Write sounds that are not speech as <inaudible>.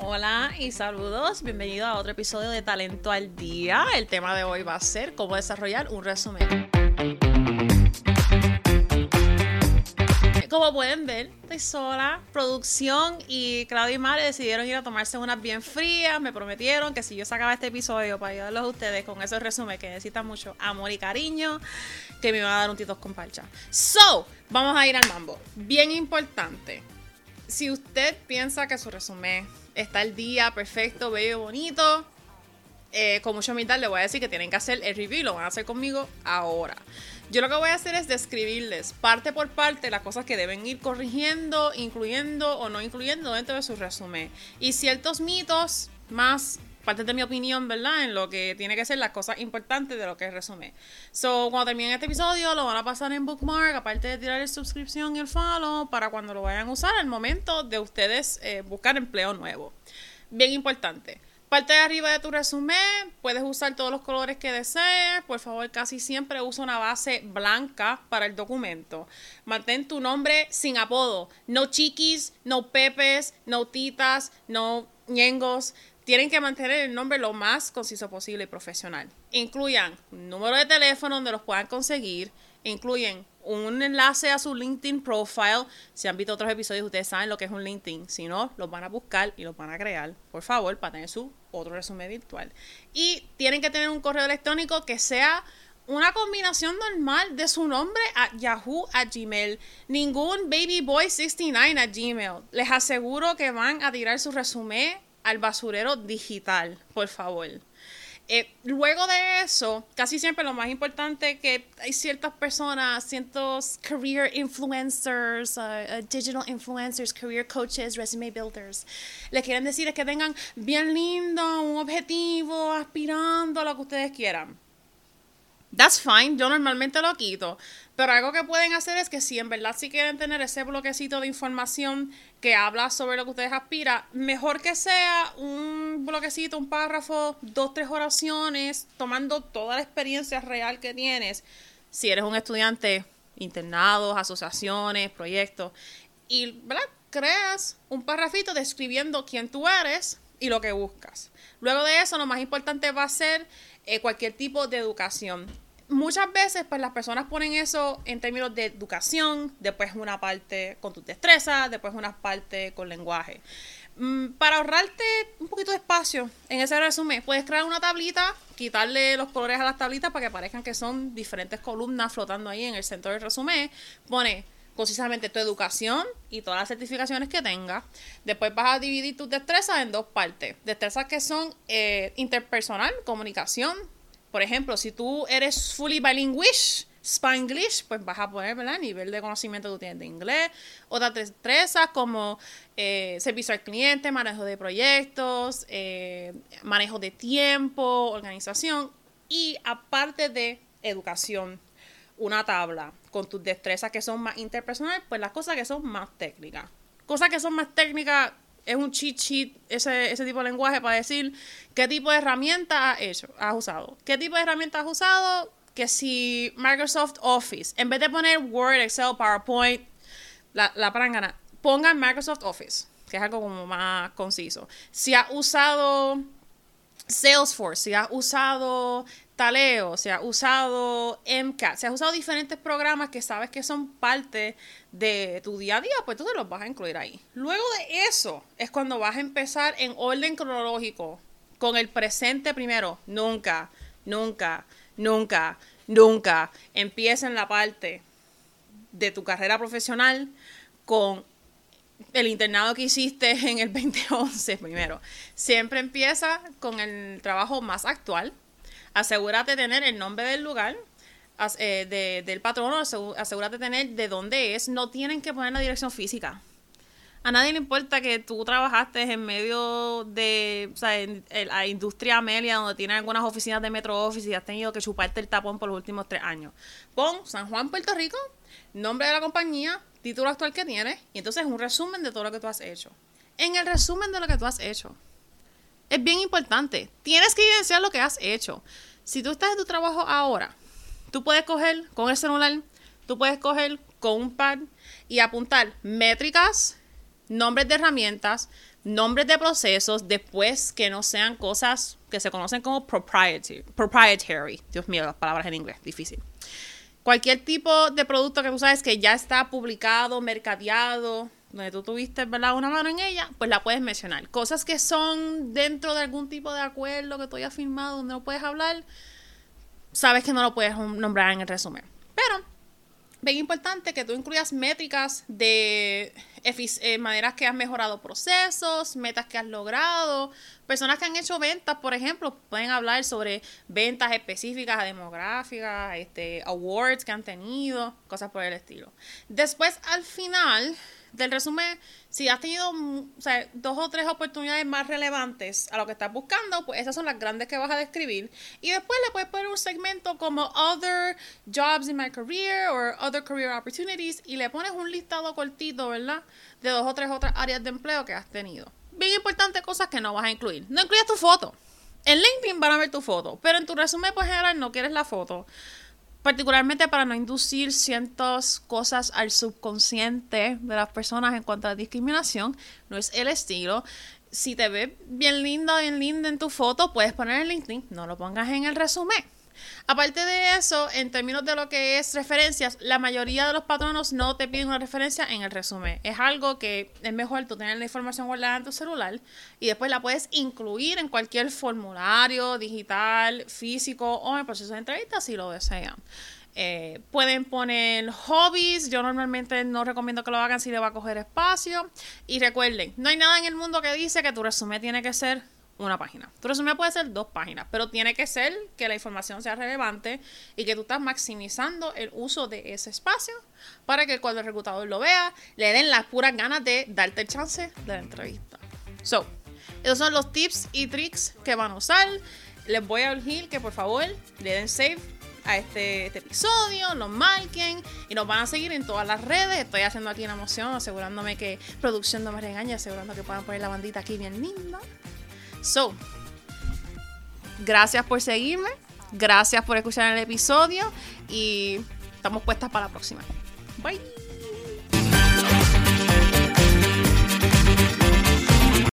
Hola y saludos, bienvenido a otro episodio de Talento al Día. El tema de hoy va a ser cómo desarrollar un resumen. Como pueden ver, estoy sola. Producción y Claudia y Mare decidieron ir a tomarse unas bien frías. Me prometieron que si yo sacaba este episodio para ayudarlos a ustedes con esos resúmenes que necesitan mucho amor y cariño, que me iban a dar un titos con parcha. So, vamos a ir al mambo. Bien importante. Si usted piensa que su resumen está al día, perfecto, bello, bonito, eh, con mucha humildad le voy a decir que tienen que hacer el review, lo van a hacer conmigo ahora. Yo lo que voy a hacer es describirles parte por parte las cosas que deben ir corrigiendo, incluyendo o no incluyendo dentro de su resumen. Y ciertos mitos más parte de mi opinión, ¿verdad? En lo que tiene que ser las cosas importantes de lo que es resumen. So, cuando termine este episodio, lo van a pasar en Bookmark, aparte de tirar el suscripción y el follow, para cuando lo vayan a usar al momento de ustedes eh, buscar empleo nuevo. Bien importante. Parte de arriba de tu resumen, puedes usar todos los colores que desees. Por favor, casi siempre usa una base blanca para el documento. Mantén tu nombre sin apodo. No chiquis, no pepes, no titas, no ñengos. Tienen que mantener el nombre lo más conciso posible y profesional. Incluyan un número de teléfono donde los puedan conseguir. Incluyen un enlace a su LinkedIn profile. Si han visto otros episodios, ustedes saben lo que es un LinkedIn. Si no, los van a buscar y los van a crear, por favor, para tener su otro resumen virtual. Y tienen que tener un correo electrónico que sea una combinación normal de su nombre a Yahoo a Gmail. Ningún babyboy69 a Gmail. Les aseguro que van a tirar su resumen al basurero digital, por favor. Eh, luego de eso, casi siempre lo más importante que hay ciertas personas, ciertos career influencers, uh, digital influencers, career coaches, resume builders, le quieren decir que tengan bien lindo, un objetivo, aspirando a lo que ustedes quieran. That's fine, yo normalmente lo quito. Pero algo que pueden hacer es que si en verdad sí quieren tener ese bloquecito de información que habla sobre lo que ustedes aspiran, mejor que sea un bloquecito, un párrafo, dos, tres oraciones, tomando toda la experiencia real que tienes. Si eres un estudiante, internados, asociaciones, proyectos, y ¿verdad? creas un párrafito describiendo quién tú eres y lo que buscas. Luego de eso, lo más importante va a ser eh, cualquier tipo de educación muchas veces pues las personas ponen eso en términos de educación, después una parte con tus destrezas, después una parte con lenguaje. Mm, para ahorrarte un poquito de espacio en ese resumen, puedes crear una tablita, quitarle los colores a las tablitas para que parezcan que son diferentes columnas flotando ahí en el centro del resumen. Pone concisamente tu educación y todas las certificaciones que tengas. Después vas a dividir tus destrezas en dos partes. Destrezas que son eh, interpersonal, comunicación, por ejemplo, si tú eres fully bilinguish, Spanglish, pues vas a poner, ¿verdad? El nivel de conocimiento que tú tienes de inglés. Otras destrezas como eh, servicio al cliente, manejo de proyectos, eh, manejo de tiempo, organización. Y aparte de educación, una tabla con tus destrezas que son más interpersonales, pues las cosas que son más técnicas. Cosas que son más técnicas es un cheat sheet ese, ese tipo de lenguaje para decir qué tipo de herramienta has hecho, has usado. ¿Qué tipo de herramienta has usado? Que si Microsoft Office, en vez de poner Word, Excel, PowerPoint, la, la prangana, pongan Microsoft Office, que es algo como más conciso. Si has usado Salesforce, si has usado Taleo, se ha usado MCAT, se ha usado diferentes programas que sabes que son parte de tu día a día, pues tú te los vas a incluir ahí. Luego de eso es cuando vas a empezar en orden cronológico, con el presente primero. Nunca, nunca, nunca, nunca empieza en la parte de tu carrera profesional con el internado que hiciste en el <laughs> 2011 primero. Siempre empieza con el trabajo más actual asegúrate de tener el nombre del lugar, eh, del patrono, asegúrate de tener de dónde es. No tienen que poner la dirección física. A nadie le importa que tú trabajaste en medio de, la industria Amelia, donde tienen algunas oficinas de Metro Office y has tenido que chuparte el tapón por los últimos tres años. Pon San Juan, Puerto Rico, nombre de la compañía, título actual que tienes, y entonces un resumen de todo lo que tú has hecho. En el resumen de lo que tú has hecho, es bien importante. Tienes que evidenciar lo que has hecho. Si tú estás en tu trabajo ahora, tú puedes coger con el celular, tú puedes coger con un pad y apuntar métricas, nombres de herramientas, nombres de procesos después que no sean cosas que se conocen como proprietary. proprietary. Dios mío, las palabras en inglés, difícil. Cualquier tipo de producto que tú sabes que ya está publicado, mercadeado, donde tú tuviste ¿verdad? una mano en ella, pues la puedes mencionar. Cosas que son dentro de algún tipo de acuerdo que tú hayas firmado donde no puedes hablar, sabes que no lo puedes nombrar en el resumen. Pero bien importante que tú incluyas métricas de eh, maneras que has mejorado procesos, metas que has logrado. Personas que han hecho ventas, por ejemplo, pueden hablar sobre ventas específicas, demográficas, este, awards que han tenido, cosas por el estilo. Después, al final, del resumen, si has tenido dos o tres oportunidades más relevantes a lo que estás buscando, pues esas son las grandes que vas a describir. Y después le puedes poner un segmento como Other Jobs in My Career o Other Career Opportunities y le pones un listado cortito, ¿verdad? De dos o tres otras áreas de empleo que has tenido. Bien importante, cosas que no vas a incluir. No incluyas tu foto. En LinkedIn van a ver tu foto, pero en tu resumen, pues general, no quieres la foto particularmente para no inducir ciertas cosas al subconsciente de las personas en cuanto a discriminación, no es el estilo. Si te ves bien linda, bien linda en tu foto, puedes poner el LinkedIn, no lo pongas en el resumen. Aparte de eso, en términos de lo que es referencias, la mayoría de los patronos no te piden una referencia en el resumen. Es algo que es mejor tú tener la información guardada en tu celular y después la puedes incluir en cualquier formulario digital, físico o en el proceso de entrevista si lo desean. Eh, pueden poner hobbies. Yo normalmente no recomiendo que lo hagan si le va a coger espacio. Y recuerden, no hay nada en el mundo que dice que tu resumen tiene que ser una página. Tu resumen puede ser dos páginas, pero tiene que ser que la información sea relevante y que tú estás maximizando el uso de ese espacio para que cuando el reclutador lo vea, le den las puras ganas de darte el chance de la entrevista. So, esos son los tips y tricks que van a usar. Les voy a decir que por favor le den save a este, este, episodio, lo marquen y nos van a seguir en todas las redes. Estoy haciendo aquí una emoción, asegurándome que producción no me regañe, asegurando que puedan poner la bandita aquí bien linda. So, gracias por seguirme, gracias por escuchar el episodio y estamos puestas para la próxima. Bye.